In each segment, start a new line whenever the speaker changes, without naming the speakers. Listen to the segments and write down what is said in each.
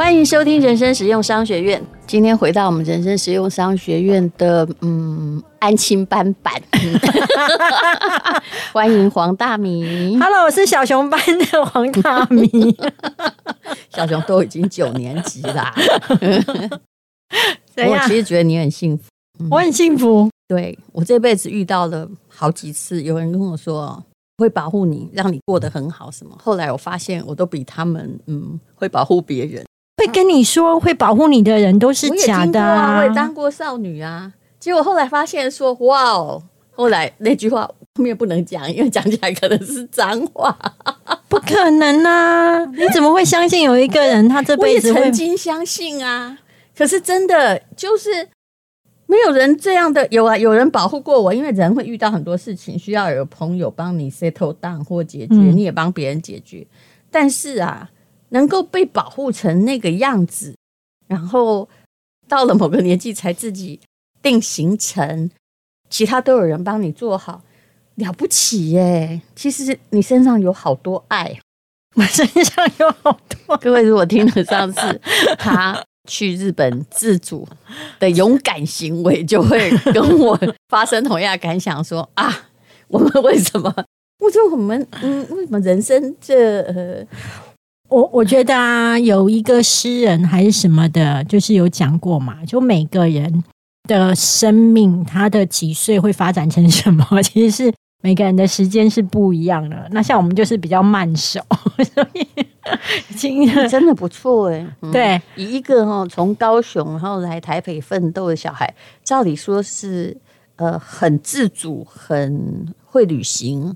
欢迎收听人生实用商学院。今天回到我们人生实用商学院的嗯安亲班版，欢迎黄大米。
Hello，我是小熊班的黄大米。
小熊都已经九年级啦，我其？实觉得你很幸福。
我很幸福。
对我这辈子遇到了好几次，有人跟我说会保护你，让你过得很好什么。后来我发现，我都比他们嗯会保护别人。
会跟你说会保护你的人都是假的
我也当过少女啊。结果后来发现说，哇哦，后来那句话后面不能讲，因为讲起来可能是脏话。
不可能啊！你怎么会相信有一个人他这辈子会
曾？经相信啊，可是真的就是没有人这样的。有啊，有人保护过我，因为人会遇到很多事情，需要有朋友帮你 settle down 或解决，
嗯
你也帮别人解决。但是啊，能够被保护成那个样子，然后到了某个年纪才自己定行程，其他都有人帮你做好，了不起耶！其实你身上有好多爱。
我身上有好多。
各位如果听了上次 他去日本自主的勇敢行为，就会跟我发生同样的感想说啊，我们为什么？我说我们嗯，为什么人生这呃
我我觉得啊，有一个诗人还是什么的，就是有讲过嘛，就每个人的生命，他的几岁会发展成什么，其实是每个人的时间是不一样的。那像我们就是比较慢手，所以已经
真的不错哎、嗯
对
以一个哦从高雄然后来台北奋斗的小孩，照理说是呃很自主、很会旅行、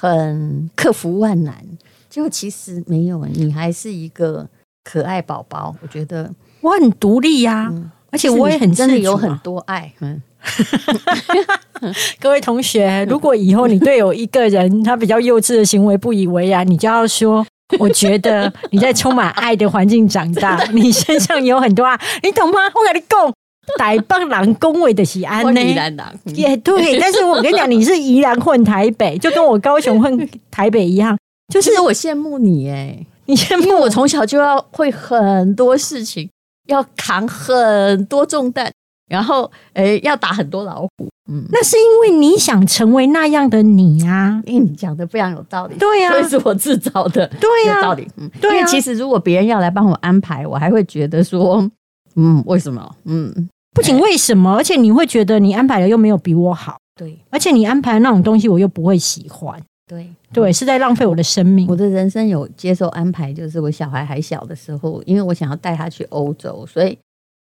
很克服万难，结果其实没有，你还是一个可爱宝宝。我觉得，
我很独立呀、
嗯
而且我也很
真的有很多爱，嗯，
各位同学，如果以后你对有一个人他比较幼稚的行为不以为然，你就要说。我觉得你在充满爱的环境长大，你身上有很多爱，你懂吗？我跟你讲，台北人恭维的是安呢，
宜兰人，嗯
也对。但是我跟你讲，你是宜兰混台北，就跟我高雄混台北一样，就是
我羡慕你哎，
你羡慕
我？从小就要会很多事情，要扛很多重担，然后诶要打很多老虎，嗯。
那是因为你想成为那样的你啊，
因为你讲的非常有道理，
对呀
所以是我自找的，
对呀
有道理。嗯，
对啊。
因为其实如果别人要来帮我安排，我还会觉得说，嗯，为什么？嗯，
不仅为什么，而且你会觉得你安排的又没有比我好，
对。
而且你安排的那种东西我又不会喜欢，
对
对，是在浪费我的生命
我。的人生有接受安排，就是我小孩还小的时候，因为我想要带他去欧洲，所以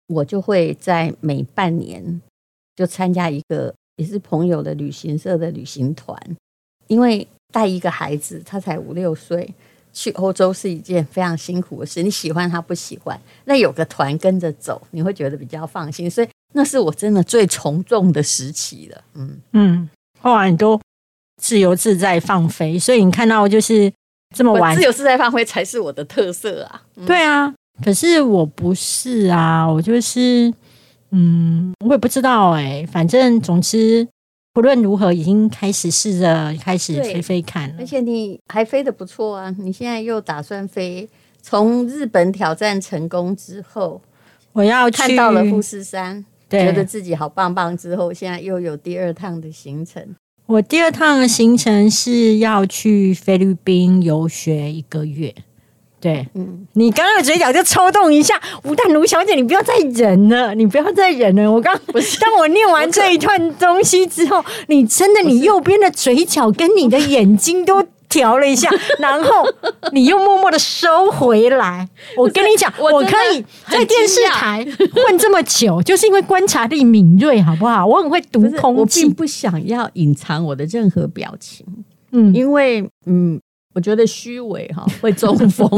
我就会在每半年就参加一个也是朋友的旅行社的旅行团，因为带一个孩子，他才五六岁。去欧洲是一件非常辛苦的事，你喜欢他不喜欢，那有个团跟着走，你会觉得比较放心，所以那是我真的最从众的时期了。嗯，
嗯，后来你都自由自在放飞，所以你看到就是这么晚
自，由自在放飞才是我的特色啊。嗯
对啊。可是我不是啊，我就是，嗯，我也不知道哎、反正总之不论如何，已经开始试着开始飞飞看了
而。且你还飞得不错啊！你现在又打算飞，从日本挑战成功之后，
我要去
看到了富士山，觉得，自己好棒棒之后，现在又有第二趟的行程。
我第二趟的行程是要去菲律宾游学一个月。对
嗯，
你刚刚的嘴角就抽动一下，吴淡如小姐，你不要再忍了，你不要再忍了。我刚当我念完这一段东西之后，你真的，你右边的嘴角跟你的眼睛都调了一下，然后你又默默的收回来。我跟你讲，
我
我可以在电视台混这么久，就是因为观察力敏锐，好不好？我很会读
我并
空气。
不想要隐藏我的任何表情，
嗯，
因为嗯，我觉得虚伪哈会中风，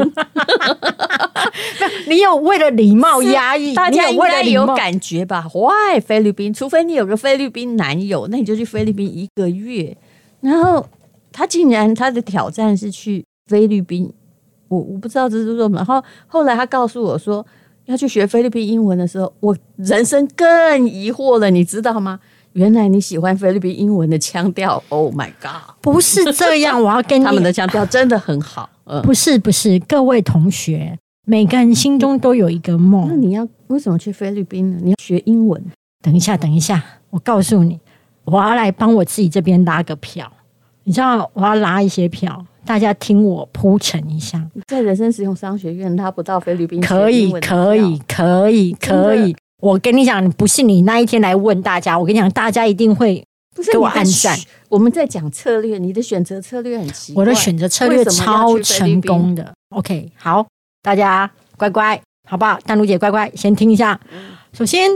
你有为了礼貌压抑，
大家应该有感觉吧？Why 菲律宾？除非你有个菲律宾男友，那你就去菲律宾一个月。然后他竟然他的挑战是去菲律宾，我我不知道这是什么。然后后来他告诉我说要去学菲律宾英文的时候，我人生更疑惑了，你知道吗？原来你喜欢菲律宾英文的腔调，Oh my god！
不是这样，我要跟你
他们的腔调真的很好，嗯，
不是不是，各位同学，每个人心中都有一个梦那。
你要为什么去菲律宾呢？你要学英文，
等一下，等一下，我告诉你，我要来帮我自己这边拉个票。你知道我要拉一些票，大家听我铺陈一下。
在人生实用商学院拉不到菲律宾
可以，可以，，可以，可以。我跟你讲，不信你那一天来问大家，我跟你讲，大家一定会给我
不是你的
按赞。
我们在讲策略，你的选择策略很奇怪。
我的选择策略超成功的。OK，好，大家乖乖，好不好？丹如姐乖乖，先听一下。首先，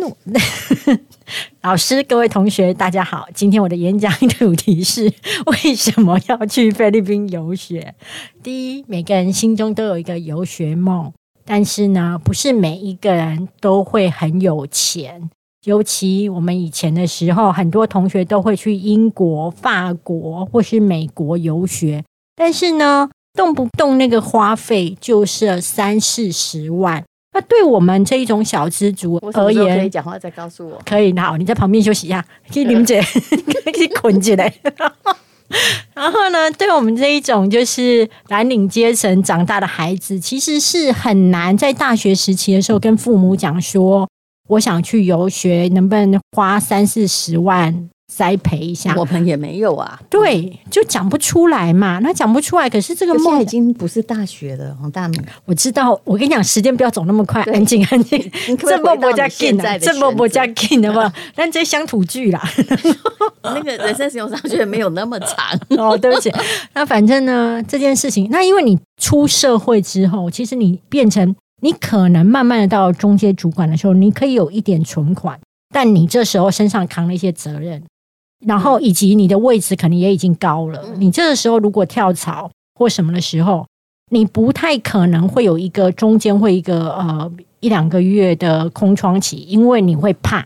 老师、各位同学，大家好。今天我的演讲主题是为什么要去菲律宾游学？第一，每个人心中都有一个游学梦，但是呢，不是每一个人都会很有钱。尤其我们以前的时候，很多同学都会去英国、法国或是美国游学，但是呢，动不动那个花费就是三四十万。那对我们这一种小资族而
我什么时候可以
言，
讲话再告诉我。
可以，好，你在旁边休息一下，可以林姐可以捆起来。然后呢，对我们这一种就是蓝领阶层长大的孩子，其实是很难在大学时期的时候跟父母讲说，我想去游学，能不能花三四十万栽培一下？
我们也没有啊。
对，就讲不出来嘛。那讲不出来，可是这个梦
现在已经不是大学了，黄大明。
我知道，我跟你讲，时间不要走那么快，
对
安静安静。
你可不可以
这波不加
回到你现
kin 啊，
在的
这波不加
选
kin 的嘛，但这乡土剧啦。
那个人生使用上学院没有那么长。
哦，对不起。那反正呢，这件事情，那因为你出社会之后，其实你变成你可能慢慢的到中阶主管的时候，你可以有一点存款，但你这时候身上扛了一些责任，然后以及你的位置可能也已经高了。
嗯
你这个时候如果跳槽或什么的时候，你不太可能会有一个中间会一个呃一两个月的空窗期，因为你会怕。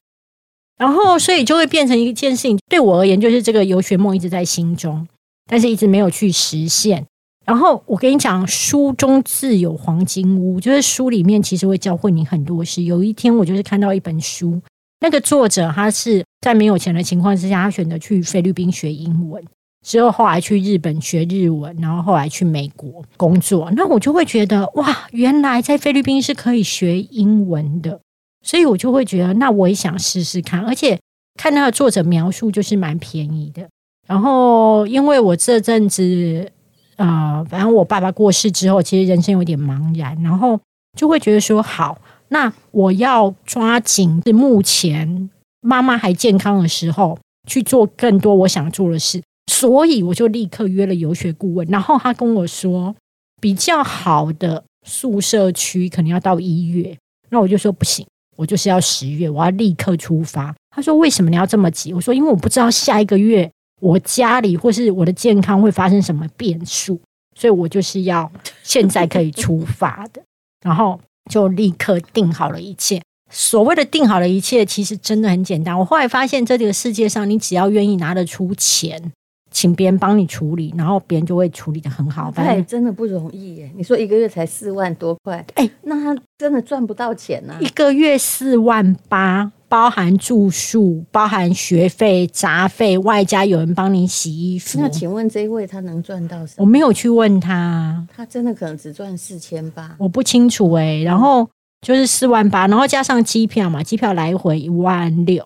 然后，所以就会变成一件事情。对我而言，就是这个游学梦一直在心中，但是一直没有去实现。然后我跟你讲，书中自有黄金屋，就是书里面其实会教会你很多事。有一天，我就是看到一本书，那个作者他是在没有钱的情况之下，他选择去菲律宾学英文，之后后来去日本学日文，然后后来去美国工作。那我就会觉得，哇，原来在菲律宾是可以学英文的。所以我就会觉得，那我也想试试看，而且看那个作者描述就是蛮便宜的。然后因为我这阵子，呃，反正我爸爸过世之后，其实人生有点茫然，然后就会觉得说，好，那我要抓紧是目前妈妈还健康的时候，去做更多我想做的事。所以我就立刻约了游学顾问，然后他跟我说，比较好的宿舍区可能要到一月，那我就说不行。我就是要十月，我要立刻出发。他说：“为什么你要这么急？”我说：“因为我不知道下一个月我家里或是我的健康会发生什么变数，所以我就是要现在可以出发的。”然后就立刻定好了一切。所谓的定好了一切，其实真的很简单。我后来发现，这个世界上，你只要愿意拿得出钱，请别人帮你处理，然后别人就会处理的很好。对
真的不容易耶！你说一个月才四万多块，
哎
那他真的赚不到钱呐、
一个月四万八，包含住宿、包含学费、杂费，外加有人帮你洗衣服
那。请问这一位他能赚到什
我
么？
没有去问他，
他真的可能只赚四千八。
我不清楚诶、然后就是四万八，然后加上机票嘛，机票来回一万六，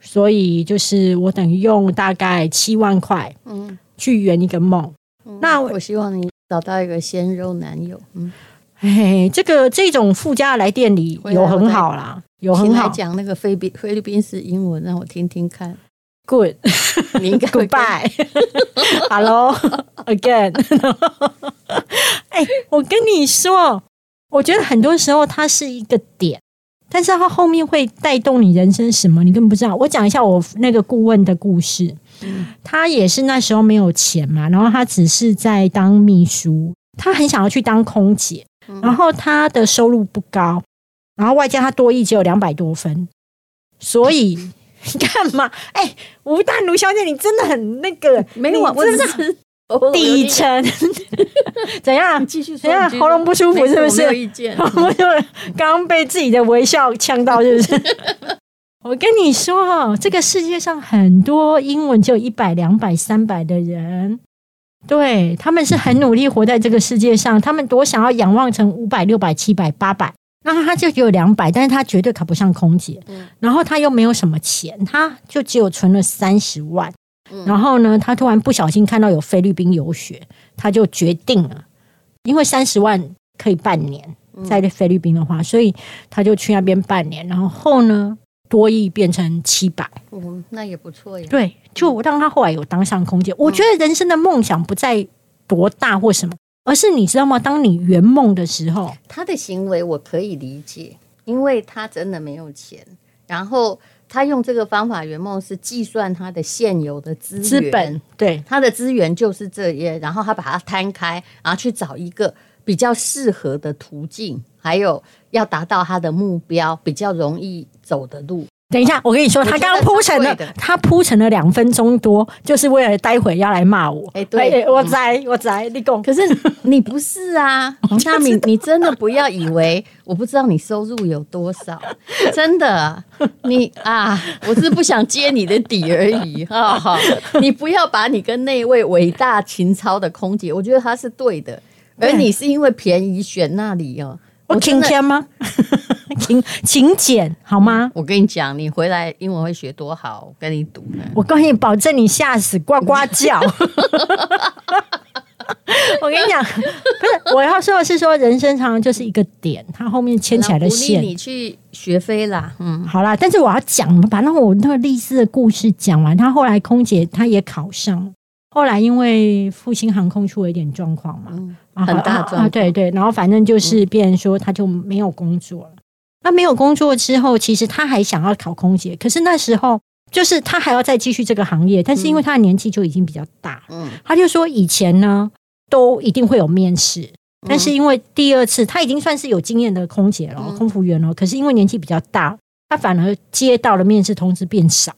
所以就是我等于用大概七万块
嗯，
去圆一个梦。
嗯
那我
我希望你找到一个鲜肉男友。嗯，
嘿，这个这种附加的来店里有很好啦，有很好。
讲那个菲律菲律宾式英文，让我听听看。
，good。
你应该
Goodbye，Hello，again 哎、我跟你说，我觉得很多时候它是一个点，但是它后面会带动你人生什么，你根本不知道。我讲一下我那个顾问的故事，他也是那时候没有钱嘛，然后他只是在当秘书，他很想要去当空姐，然后他的收入不高，然后外加他多艺只有两百多分，所以你 干嘛？哎、吴淡如小姐，你真的很那个，
没有我只
真的底层 怎样
你？继续说
怎样喉咙不舒服是不是
我有意见。
我就刚刚被自己的微笑呛到，是不是？我跟你说哦，这个世界上很多英文只有一百、两百、三百的人，对他们是很努力活在这个世界上，他们多想要仰望成五百、六百、七百、八百，那他就只有两百，但是他绝对考不上空姐。然后他又没有什么钱，他就只有存了三十万。然后呢，他突然不小心看到有菲律宾游学，他就决定了，因为三十万可以半年在菲律宾的话，所以他就去那边半年。然后后呢，多亿变成七百，
嗯，那也不错呀。
对，就让他后来有当上空姐。我觉得人生的梦想不在多大或什么，而是你知道吗？当你圆梦的时候，
他的行为我可以理解，因为他真的没有钱，然后他用这个方法圆梦是计算他的现有的资源，
资本对
他的资源就是这些，然后他把它摊开，然后去找一个比较适合的途径，还有要达到他的目标比较容易走的路。
等一下，我跟你说，他刚刚铺成了他铺成了两分钟多，就是为了待会要来骂我。
哎对。
我在我在，你讲。
可是你不是啊，黄大明，你真的不要以为我不知道你收入有多少，真的，你啊，我是不想揭你的底而已 哈、哈。你不要把你跟那位伟大情操的空姐，我觉得她是对的，而你是因为便宜选那里哦。
我
真的
请钱吗？请请减好吗？
我跟你讲，你回来英文会学多好，我跟你赌呢。
我跟你保证，你吓死呱呱叫。我跟你讲，不是我要说的是说，人生常常就是一个点，它后面牵起来的线。
你去学飞啦，嗯，
好啦，但是我要讲，把那我那个历史的故事讲完。她后来空姐她也考上了，后来因为复兴航空出了一点状况嘛，
很大
啊
状况。
啊对对，然后反正就是变成说他就没有工作了。那没有工作之后，其实他还想要考空姐，可是那时候就是他还要再继续这个行业，但是因为他的年纪就已经比较大，
嗯。
她就说以前呢都一定会有面试，但是因为第二次他已经算是有经验的空姐了、
嗯。
空服员了，可是因为年纪比较大，他反而接到了面试通知变少。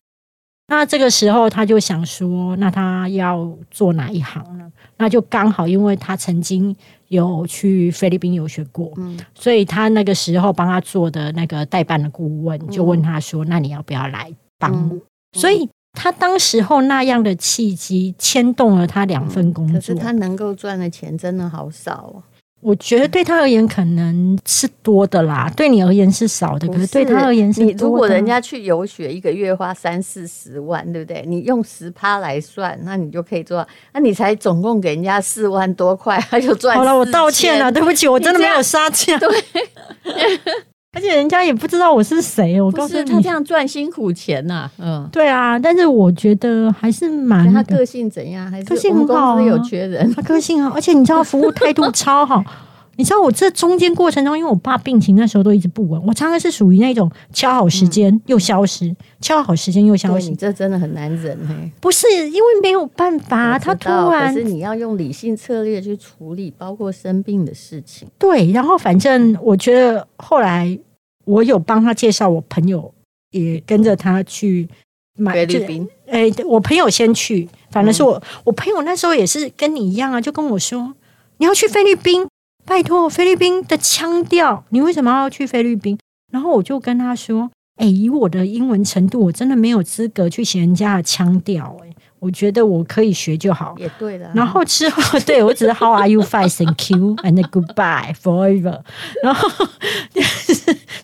那这个时候，他就想说，那他要做哪一行呢？那就刚好，因为他曾经有去菲律宾游学过，
嗯
所以他那个时候帮他做的那个代办的顾问就问他说：“那你要不要来帮我？”
嗯
所以他当时候那样的契机牵动了他两份工作。
可是他能够赚的钱真的好少哦。
我觉得对他而言可能是多的啦，对你而言是少的，
不
可是对他而言是
你
多的。
如果人家去游学一个月花三四十万，对不对？你用十趴来算，那你就可以做到。那你才总共给人家四万多块，他就赚。
好了，我道歉了，。对不起，我真的没有杀价。
对，
而且人家也不知道我是谁，我告诉你
他这。样赚辛苦钱呐、嗯。
对啊，但是我觉得还是蛮
他个性怎样？还是
个性很好啊
有缺人？
他个性好，而且你知道服务态度 超好。你知道我这中间过程中，因为我爸病情那时候都一直不稳，我常常是属于那种敲好时间又消失，敲好时间又消失
对你。这真的很难忍嘿。
不是因为没有办法，他突然
是你要用理性策略去处理，包括生病的事情。
对，然后反正我觉得后来我有帮他介绍我朋友，也跟着他去买
菲律宾，
哎、我朋友先去，反正是
嗯
我，我朋友那时候也是跟你一样啊，就跟我说你要去菲律宾，拜托菲律宾的腔调，你为什么要去菲律宾？然后我就跟他说，哎、以我的英文程度，我真的没有资格去学人家的腔调，哎，我觉得我可以学就好。
也对了。
然后之后，对我只是 How are you, fine, thank you, and goodbye forever。然后就是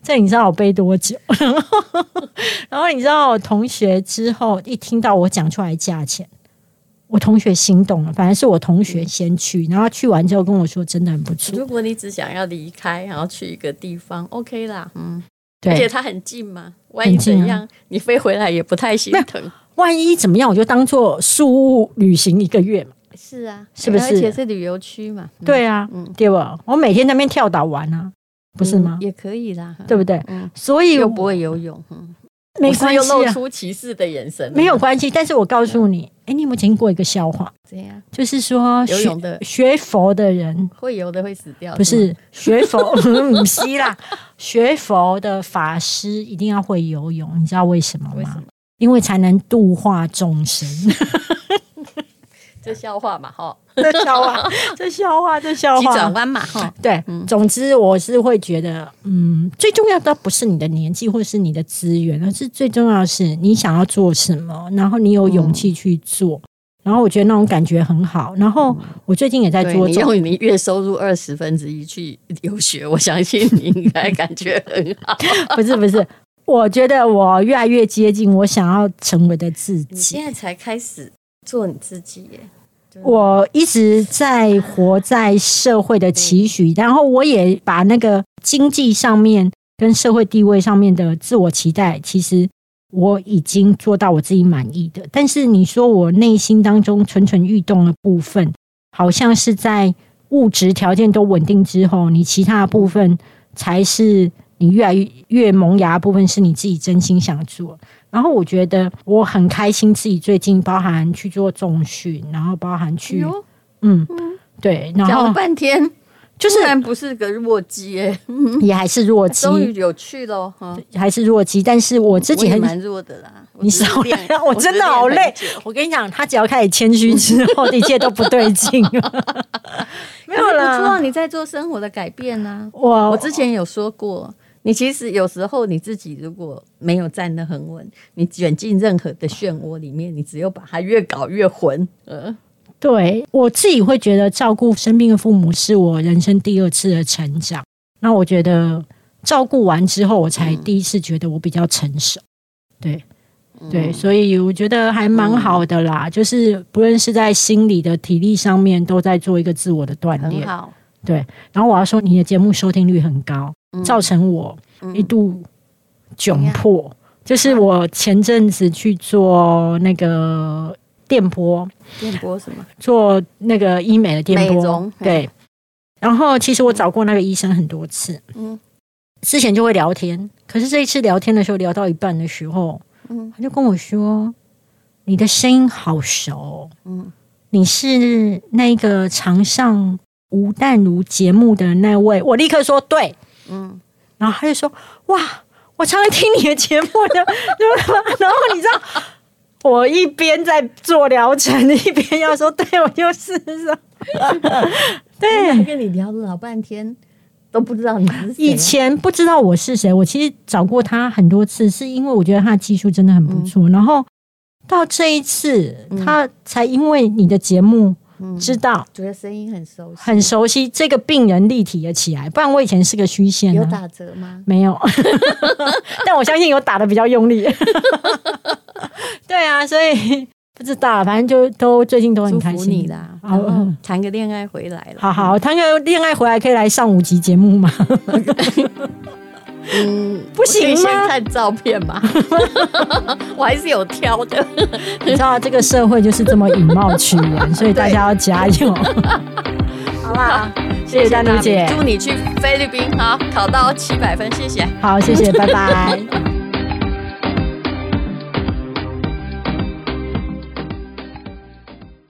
这你知道我背多久？然后你知道我同学之后一听到我讲出来价钱，我同学心动了。反正是我同学先去，然后去完之后跟我说真的很不错。
如果你只想要离开，然后去一个地方，OK 啦，嗯，而且，它很近嘛，万一怎样，你飞回来也不太心疼。
万一怎么样，我就当做宿务旅行一个月嘛。
是啊，
是不是
而且是旅游区嘛，嗯，
对啊，
嗯
对吧？我每天在那边跳岛玩啊，不是吗
嗯？也可以啦，
对不对？
嗯，
所以
又不会游泳，嗯，
没关系啊。
露出歧视的眼神，
没有关系，但是我告诉你，哎，你有没有听过一个笑话？
怎样
就是说学
游泳的
学佛的人，
会游的会死掉，
不
是
学佛，不是啦，学佛的法师一定要会游泳，你知道为什么吗
为么？？
因为才能度化众生。
这笑话嘛，哈，
这笑话，这笑话，这笑
急转
话。
弯嘛，哈，
对，总之我是会觉得，嗯，最重要的不是你的年纪或是你的资源，而是最重要的是你想要做什么，然后你有勇气去做。然后我觉得那种感觉很好。然后我最近也在做
你用你月收入二十分之一去留学，我相信你应该感觉很好。
不是不是，我觉得我越来越接近我想要成为的自
你
己。
现在才开始做你自己耶，
我一直在活在社会的期许，然后我也把那个经济上面跟社会地位上面的自我期待，其实我已经做到我自己满意的。但是你说我内心当中蠢蠢欲动的部分，好像是在物质条件都稳定之后，你其他的部分才是你越来越越萌芽的部分，是你自己真心想做。然后我觉得我很开心，自己最近包含去做重训，然后包含去、
哟，
嗯，对，然后
半天，
就是
突然不是个弱鸡耶，
也还是弱鸡，
终于有趣了哈。
还是弱鸡，但是我自己很。
蛮弱的啦，
你少
练
来，我真的好累。我跟你讲，他只要开始谦虚之后，一切都不对劲 了。没有
不错啊，
啦，
你在做生活的改变呢、
我
我之前有说过，你其实有时候你自己如果没有站得很稳，你卷进任何的漩涡里面，你只有把它越搞越浑。呃，
对我自己会觉得照顾生病的父母是我人生第二次的成长。那我觉得照顾完之后，我才第一次觉得我比较成熟。对，对，所以我觉得还蛮好的啦。就是不论是在心理的、体力上面，都在做一个自我的锻炼。
很好。
对，然后我要说，你的节目收听率很高，
嗯
造成我一度窘
怎
迫。就是我前阵子去做那个电波，
电波什么？
做那个医美的电波，对。然后其实我找过那个医生很多次，
嗯
之前就会聊天，可是这一次聊天的时候，聊到一半的时候，
嗯
他就跟我说：“你的声音好熟哦，
嗯，
你是那个常上吴淡如节目的那位。”我立刻说：“对。”
嗯，
然后他就说：“哇，我常常听你的节目的，然后你知道，我一边在做疗程，一边要说，对我就是说，对。
跟你聊了老半天，都不知道你是谁。
以前不知道我是谁，我其实找过他很多次，是因为我觉得他的技术真的很不错。然后到这一次，他才因为你的节目知道
觉得声音很熟悉，
很熟悉这个病人立体了起来，不然我以前是个虚线啊。
有打折吗？
没有，但我相信有打的比较用力。对啊，所以不知道，反正就都最近都很开心
谈个恋爱回来了。
好好，谈个恋爱回来可以来上五集节目吗？
嗯，
不行
吗先看照片嘛，我还是有挑的。
你知道这个社会就是这么以貌取人，所以大家要加油。好啦，谢谢丹妮姐，
祝你去菲律宾好考到七百分，谢谢。
好，谢谢，拜拜。